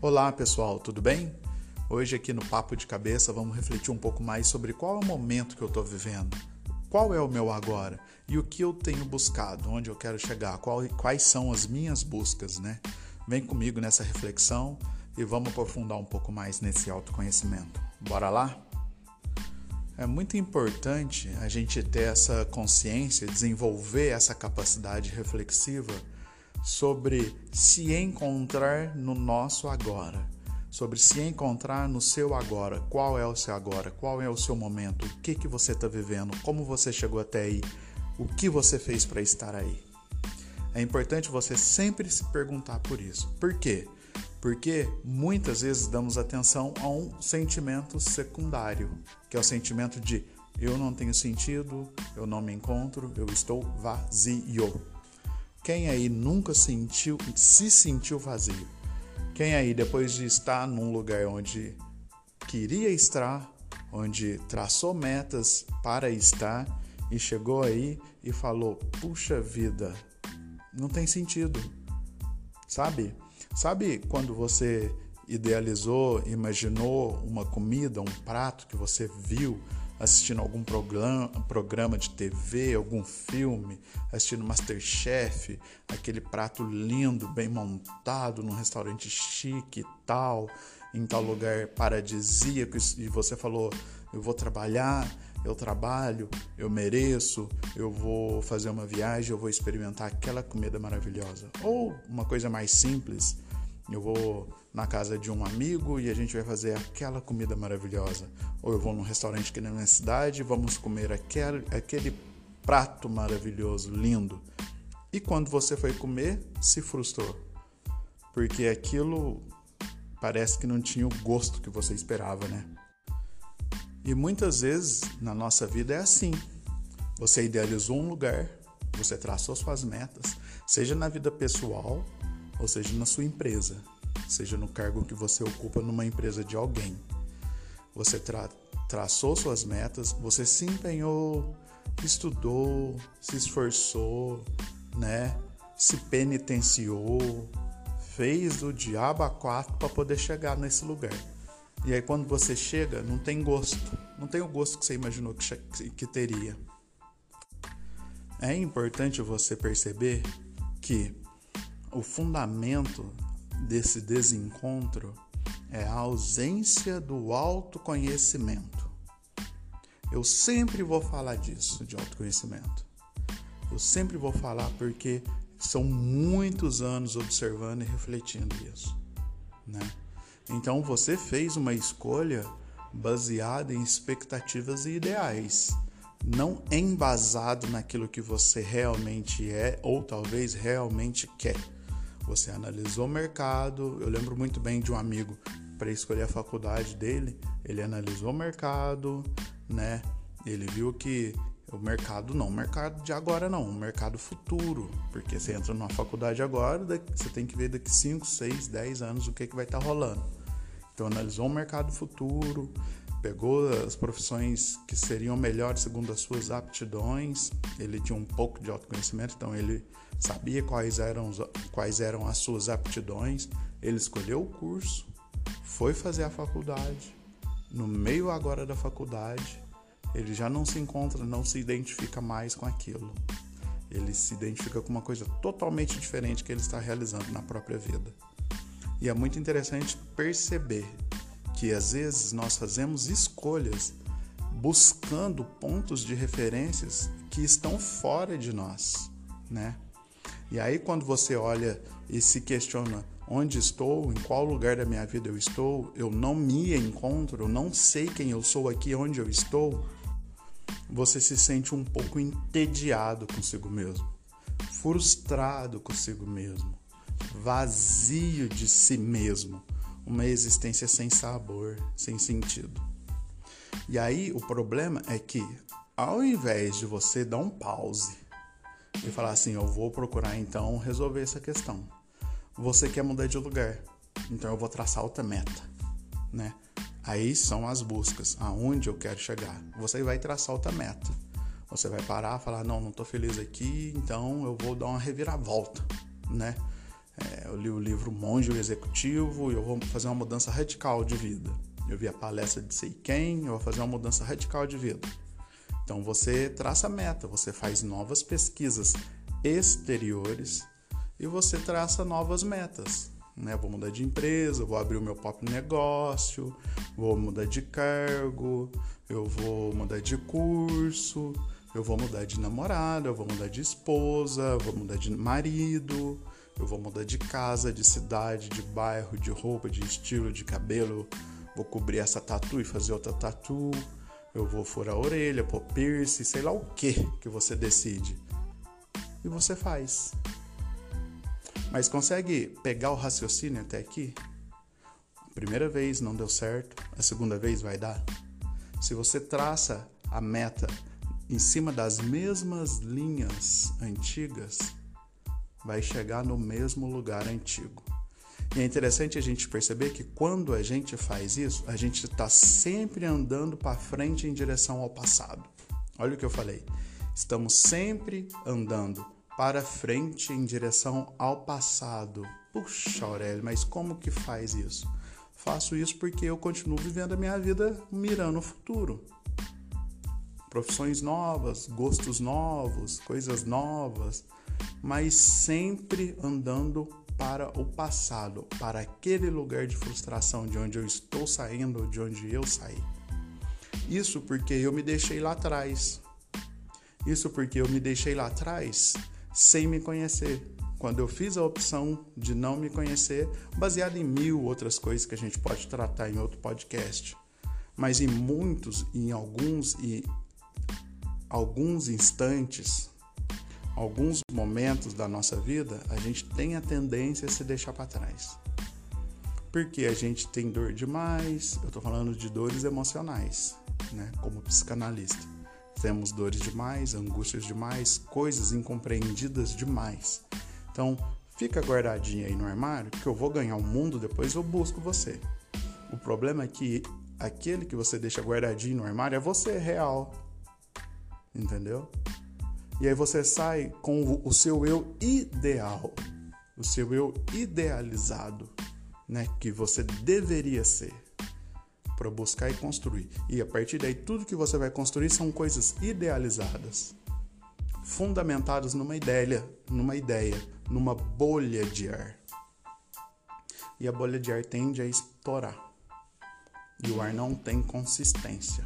Olá pessoal, tudo bem? Hoje aqui no Papo de Cabeça vamos refletir um pouco mais sobre qual é o momento que eu estou vivendo, qual é o meu agora e o que eu tenho buscado, onde eu quero chegar, qual, quais são as minhas buscas, né? Vem comigo nessa reflexão e vamos aprofundar um pouco mais nesse autoconhecimento. Bora lá? É muito importante a gente ter essa consciência, desenvolver essa capacidade reflexiva sobre se encontrar no nosso agora, sobre se encontrar no seu agora. Qual é o seu agora? Qual é o seu momento? O que que você está vivendo? Como você chegou até aí? O que você fez para estar aí? É importante você sempre se perguntar por isso. Por quê? Porque muitas vezes damos atenção a um sentimento secundário, que é o sentimento de eu não tenho sentido, eu não me encontro, eu estou vazio. Quem aí nunca sentiu, se sentiu vazio? Quem aí depois de estar num lugar onde queria estar, onde traçou metas para estar e chegou aí e falou: "Puxa vida, não tem sentido". Sabe? Sabe quando você idealizou, imaginou uma comida, um prato que você viu assistindo algum programa, programa de TV, algum filme, assistindo Masterchef, aquele prato lindo, bem montado, num restaurante chique e tal, em tal lugar paradisíaco, e você falou: eu vou trabalhar, eu trabalho, eu mereço, eu vou fazer uma viagem, eu vou experimentar aquela comida maravilhosa. Ou uma coisa mais simples, eu vou na casa de um amigo e a gente vai fazer aquela comida maravilhosa. Ou eu vou num restaurante aqui na minha cidade e vamos comer aquele, aquele prato maravilhoso, lindo. E quando você foi comer, se frustrou. Porque aquilo parece que não tinha o gosto que você esperava, né? E muitas vezes na nossa vida é assim. Você idealizou um lugar, você traçou suas metas, seja na vida pessoal ou seja na sua empresa, seja no cargo que você ocupa numa empresa de alguém. Você tra traçou suas metas, você se empenhou, estudou, se esforçou, né? Se penitenciou, fez do diabo a quatro para poder chegar nesse lugar. E aí quando você chega, não tem gosto, não tem o gosto que você imaginou que, que teria. É importante você perceber que o fundamento desse desencontro é a ausência do autoconhecimento. Eu sempre vou falar disso, de autoconhecimento. Eu sempre vou falar porque são muitos anos observando e refletindo isso, né? Então você fez uma escolha baseada em expectativas e ideais, não embasado naquilo que você realmente é ou talvez realmente quer. Você analisou o mercado. Eu lembro muito bem de um amigo para escolher a faculdade dele. Ele analisou o mercado, né? Ele viu que o mercado não, o mercado de agora não, o mercado futuro, porque você entra numa faculdade agora, você tem que ver daqui 5, 6, 10 anos o que, que vai estar tá rolando. Então analisou o mercado futuro, pegou as profissões que seriam melhores segundo as suas aptidões. Ele tinha um pouco de autoconhecimento, então ele sabia quais eram, quais eram as suas aptidões. Ele escolheu o curso, foi fazer a faculdade. No meio agora da faculdade, ele já não se encontra, não se identifica mais com aquilo. Ele se identifica com uma coisa totalmente diferente que ele está realizando na própria vida. E é muito interessante perceber que às vezes nós fazemos escolhas buscando pontos de referências que estão fora de nós, né? E aí quando você olha e se questiona onde estou, em qual lugar da minha vida eu estou, eu não me encontro, eu não sei quem eu sou aqui? Onde eu estou, você se sente um pouco entediado consigo mesmo, frustrado consigo mesmo, vazio de si mesmo uma existência sem sabor, sem sentido. E aí o problema é que ao invés de você dar um pause e falar assim, eu vou procurar então resolver essa questão, você quer mudar de lugar, então eu vou traçar outra meta, né? Aí são as buscas, aonde eu quero chegar. Você vai traçar outra meta. Você vai parar, falar, não, não estou feliz aqui, então eu vou dar uma reviravolta, né? É, eu li o livro Monge Executivo e eu vou fazer uma mudança radical de vida. Eu vi a palestra de sei quem, eu vou fazer uma mudança radical de vida. Então você traça meta, você faz novas pesquisas exteriores e você traça novas metas. Né? Vou mudar de empresa, vou abrir o meu próprio negócio, vou mudar de cargo, eu vou mudar de curso, eu vou mudar de namorada, eu vou mudar de esposa, vou mudar de marido, eu vou mudar de casa, de cidade, de bairro, de roupa, de estilo, de cabelo, vou cobrir essa tatu e fazer outra tatu, eu vou furar a orelha, pôr piercing, sei lá o que que você decide. E você faz. Mas consegue pegar o raciocínio até aqui? A primeira vez não deu certo, a segunda vez vai dar. Se você traça a meta em cima das mesmas linhas antigas, vai chegar no mesmo lugar antigo. E é interessante a gente perceber que quando a gente faz isso, a gente está sempre andando para frente em direção ao passado. Olha o que eu falei. Estamos sempre andando para frente em direção ao passado. Puxa, Aurélio, mas como que faz isso? Faço isso porque eu continuo vivendo a minha vida mirando o futuro. Profissões novas, gostos novos, coisas novas, mas sempre andando para o passado, para aquele lugar de frustração de onde eu estou saindo, de onde eu saí. Isso porque eu me deixei lá atrás. Isso porque eu me deixei lá atrás sem me conhecer. Quando eu fiz a opção de não me conhecer, baseado em mil outras coisas que a gente pode tratar em outro podcast, mas em muitos, em alguns e alguns instantes, alguns momentos da nossa vida, a gente tem a tendência a se deixar para trás. Porque a gente tem dor demais, eu estou falando de dores emocionais, né, como psicanalista. Temos dores demais, angústias demais, coisas incompreendidas demais. Então, fica guardadinho aí no armário, que eu vou ganhar o um mundo, depois eu busco você. O problema é que aquele que você deixa guardadinho no armário é você real. Entendeu? E aí você sai com o seu eu ideal, o seu eu idealizado, né, que você deveria ser para buscar e construir. E a partir daí, tudo que você vai construir são coisas idealizadas, fundamentadas numa ideia, numa ideia, numa bolha de ar. E a bolha de ar tende a estourar. E o ar não tem consistência.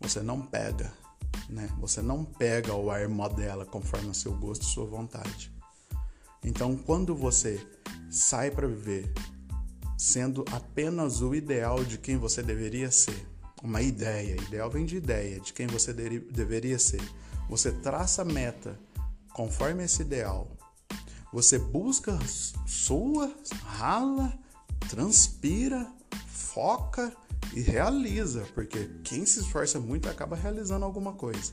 Você não pega, né? Você não pega o ar modela conforme o seu gosto e sua vontade. Então, quando você sai para viver sendo apenas o ideal de quem você deveria ser. Uma ideia, ideal vem de ideia, de quem você de deveria ser. Você traça a meta conforme esse ideal. Você busca sua, rala, transpira, foca e realiza, porque quem se esforça muito acaba realizando alguma coisa.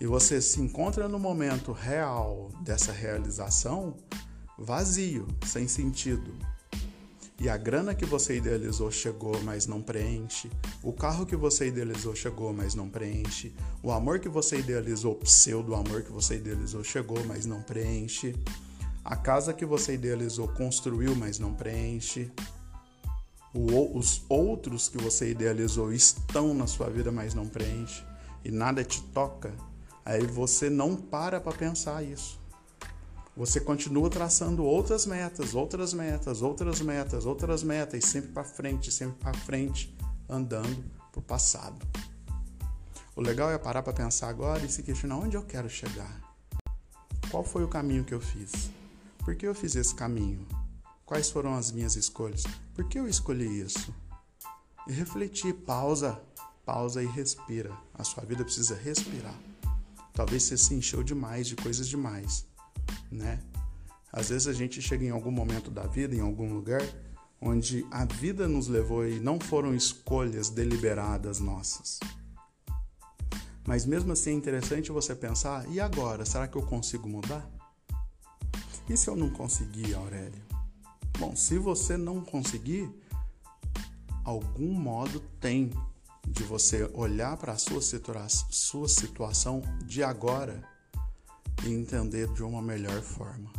E você se encontra no momento real dessa realização vazio, sem sentido, e a grana que você idealizou chegou, mas não preenche, o carro que você idealizou chegou, mas não preenche, o amor que você idealizou, pseudo amor que você idealizou chegou, mas não preenche, a casa que você idealizou construiu, mas não preenche, os outros que você idealizou estão na sua vida, mas não preenche, e nada te toca, aí você não para para pensar isso você continua traçando outras metas, outras metas, outras metas, outras metas, sempre para frente, sempre para frente, andando para o passado. O legal é parar para pensar agora e se questionar onde eu quero chegar. Qual foi o caminho que eu fiz? Por que eu fiz esse caminho? Quais foram as minhas escolhas? Por que eu escolhi isso? E refletir, pausa, pausa e respira. A sua vida precisa respirar. Talvez você se encheu demais de coisas demais né? Às vezes a gente chega em algum momento da vida, em algum lugar, onde a vida nos levou e não foram escolhas deliberadas nossas. Mas mesmo assim é interessante você pensar: e agora? Será que eu consigo mudar? E se eu não conseguir, Aurélio? Bom, se você não conseguir, algum modo tem de você olhar para a sua, situa sua situação de agora e entender de uma melhor forma.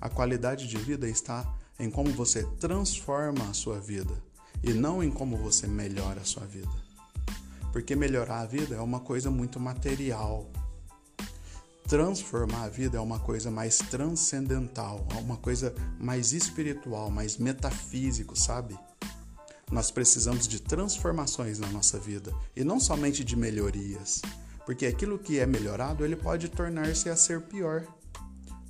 A qualidade de vida está em como você transforma a sua vida e não em como você melhora a sua vida. Porque melhorar a vida é uma coisa muito material. Transformar a vida é uma coisa mais transcendental, é uma coisa mais espiritual, mais metafísico, sabe? Nós precisamos de transformações na nossa vida e não somente de melhorias, porque aquilo que é melhorado ele pode tornar-se a ser pior.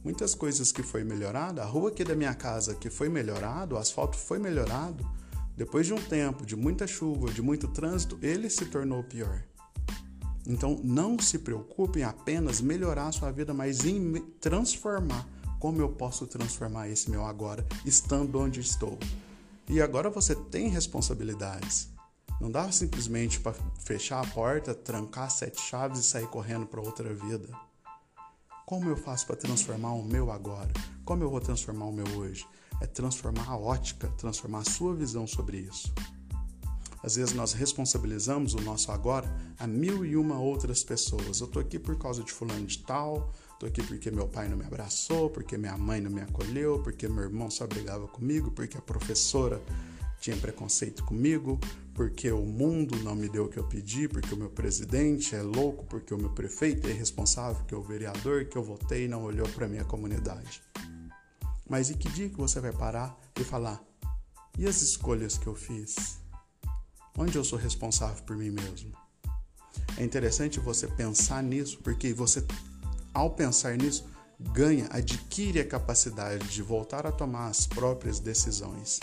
Muitas coisas que foi melhorada, a rua aqui da minha casa que foi melhorado, o asfalto foi melhorado, depois de um tempo, de muita chuva, de muito trânsito, ele se tornou pior. Então, não se preocupe em apenas melhorar a sua vida, mas em transformar. Como eu posso transformar esse meu agora, estando onde estou? E agora você tem responsabilidades. Não dá simplesmente para fechar a porta, trancar sete chaves e sair correndo para outra vida. Como eu faço para transformar o meu agora? Como eu vou transformar o meu hoje? é transformar a ótica, transformar a sua visão sobre isso. Às vezes nós responsabilizamos o nosso agora a mil e uma outras pessoas. Eu tô aqui por causa de fulano de tal, tô aqui porque meu pai não me abraçou, porque minha mãe não me acolheu, porque meu irmão só brigava comigo, porque a professora tinha preconceito comigo, porque o mundo não me deu o que eu pedi, porque o meu presidente é louco, porque o meu prefeito é irresponsável, porque o vereador que eu votei não olhou para minha comunidade. Mas e que dia que você vai parar e falar: e as escolhas que eu fiz? Onde eu sou responsável por mim mesmo? É interessante você pensar nisso, porque você, ao pensar nisso, ganha, adquire a capacidade de voltar a tomar as próprias decisões.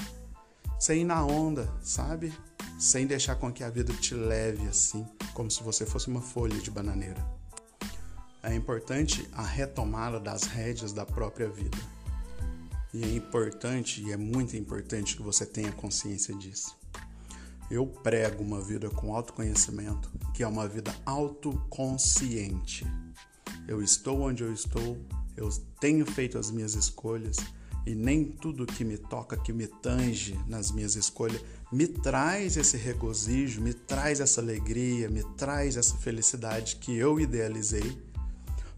Sem ir na onda, sabe? Sem deixar com que a vida te leve assim, como se você fosse uma folha de bananeira. É importante a retomada das rédeas da própria vida. E é importante, e é muito importante que você tenha consciência disso. Eu prego uma vida com autoconhecimento, que é uma vida autoconsciente. Eu estou onde eu estou, eu tenho feito as minhas escolhas e nem tudo que me toca, que me tange nas minhas escolhas, me traz esse regozijo, me traz essa alegria, me traz essa felicidade que eu idealizei.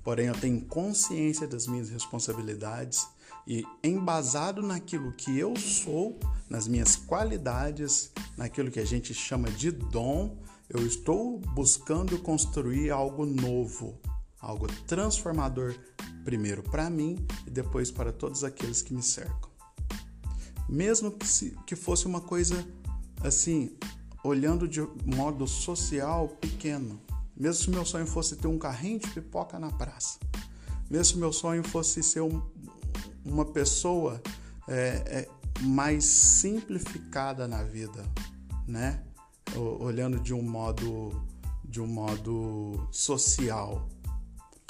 Porém, eu tenho consciência das minhas responsabilidades e embasado naquilo que eu sou, nas minhas qualidades, naquilo que a gente chama de dom, eu estou buscando construir algo novo, algo transformador, primeiro para mim e depois para todos aqueles que me cercam. Mesmo que, se, que fosse uma coisa assim, olhando de modo social pequeno, mesmo se meu sonho fosse ter um carrinho de pipoca na praça, mesmo se meu sonho fosse ser um, uma pessoa é, é, mais simplificada na vida, né? Olhando de um modo de um modo social.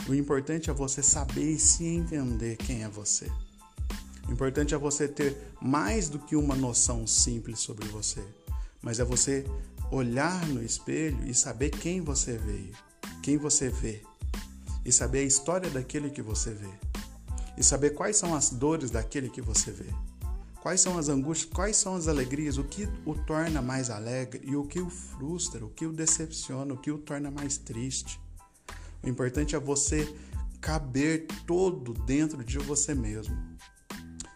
O importante é você saber e se entender quem é você. O importante é você ter mais do que uma noção simples sobre você, mas é você olhar no espelho e saber quem você veio, quem você vê, e saber a história daquele que você vê e saber quais são as dores daquele que você vê. Quais são as angústias, quais são as alegrias, o que o torna mais alegre e o que o frustra, o que o decepciona, o que o torna mais triste. O importante é você caber todo dentro de você mesmo.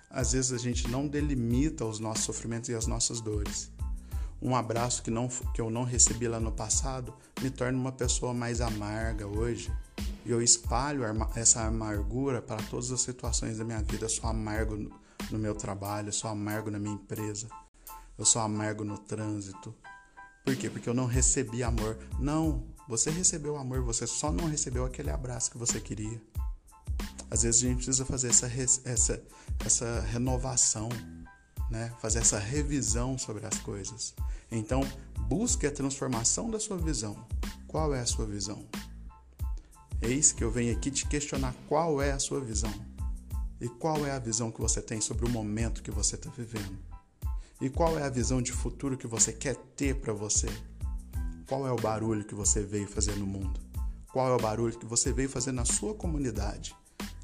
Às vezes a gente não delimita os nossos sofrimentos e as nossas dores. Um abraço que, não, que eu não recebi lá no passado me torna uma pessoa mais amarga hoje e eu espalho essa amargura para todas as situações da minha vida. Eu sou amargo no meu trabalho, eu sou amargo na minha empresa, eu sou amargo no trânsito. Por quê? Porque eu não recebi amor. Não, você recebeu amor, você só não recebeu aquele abraço que você queria. Às vezes a gente precisa fazer essa, essa, essa renovação, né? fazer essa revisão sobre as coisas. Então, busque a transformação da sua visão. Qual é a sua visão? Eis que eu venho aqui te questionar qual é a sua visão e qual é a visão que você tem sobre o momento que você está vivendo e qual é a visão de futuro que você quer ter para você. Qual é o barulho que você veio fazer no mundo? Qual é o barulho que você veio fazer na sua comunidade?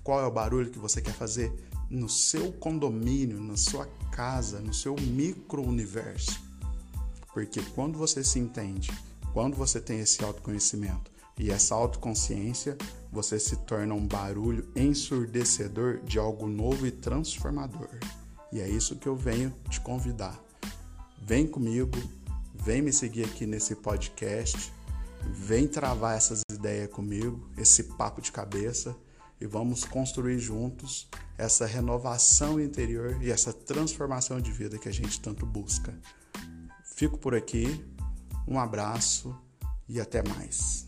Qual é o barulho que você quer fazer no seu condomínio, na sua casa, no seu micro-universo? Porque quando você se entende, quando você tem esse autoconhecimento, E essa autoconsciência, você se torna um barulho ensurdecedor de algo novo e transformador. E é isso que eu venho te convidar. Vem comigo, vem me seguir aqui nesse podcast, vem travar essas ideias comigo, esse papo de cabeça e vamos construir juntos essa renovação interior e essa transformação de vida que a gente tanto busca. Fico por aqui, um abraço e até mais.